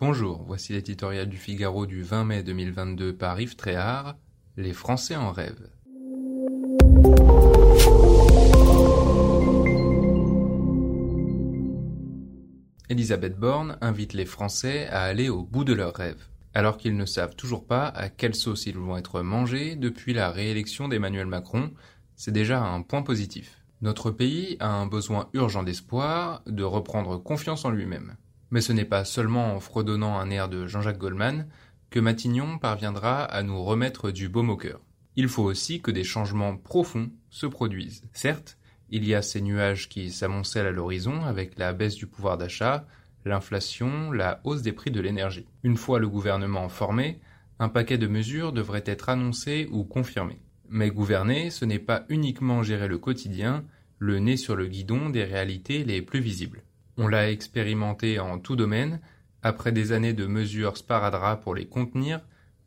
Bonjour, voici l'éditorial du Figaro du 20 mai 2022 par Yves Tréhard, Les Français en rêve. Elisabeth Borne invite les Français à aller au bout de leurs rêves, alors qu'ils ne savent toujours pas à quelle sauce ils vont être mangés depuis la réélection d'Emmanuel Macron, c'est déjà un point positif. Notre pays a un besoin urgent d'espoir, de reprendre confiance en lui-même. Mais ce n'est pas seulement en fredonnant un air de Jean-Jacques Goldman que Matignon parviendra à nous remettre du baume au cœur. Il faut aussi que des changements profonds se produisent. Certes, il y a ces nuages qui s'amoncellent à l'horizon avec la baisse du pouvoir d'achat, l'inflation, la hausse des prix de l'énergie. Une fois le gouvernement formé, un paquet de mesures devrait être annoncé ou confirmé. Mais gouverner, ce n'est pas uniquement gérer le quotidien, le nez sur le guidon des réalités les plus visibles. On l'a expérimenté en tout domaine, après des années de mesures sparadrap pour les contenir,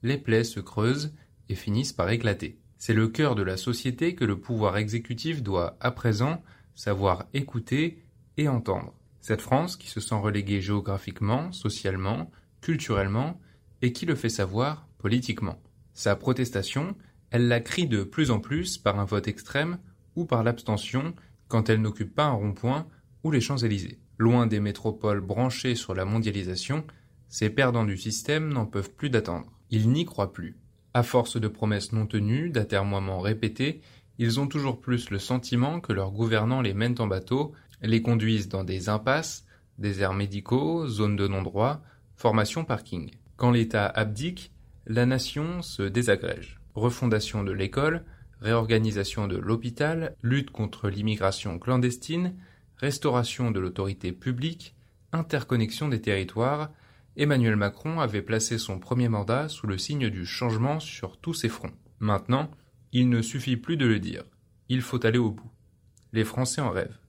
les plaies se creusent et finissent par éclater. C'est le cœur de la société que le pouvoir exécutif doit à présent savoir écouter et entendre. Cette France qui se sent reléguée géographiquement, socialement, culturellement, et qui le fait savoir politiquement. Sa protestation, elle la crie de plus en plus par un vote extrême ou par l'abstention quand elle n'occupe pas un rond-point ou les Champs-Élysées. Loin des métropoles branchées sur la mondialisation, ces perdants du système n'en peuvent plus d'attendre. Ils n'y croient plus. À force de promesses non tenues, d'atermoiements répétés, ils ont toujours plus le sentiment que leurs gouvernants les mènent en bateau, les conduisent dans des impasses, déserts médicaux, zones de non-droit, formations parking. Quand l'État abdique, la nation se désagrège. Refondation de l'école, réorganisation de l'hôpital, lutte contre l'immigration clandestine, restauration de l'autorité publique, interconnexion des territoires, Emmanuel Macron avait placé son premier mandat sous le signe du changement sur tous ses fronts. Maintenant, il ne suffit plus de le dire. Il faut aller au bout. Les Français en rêvent.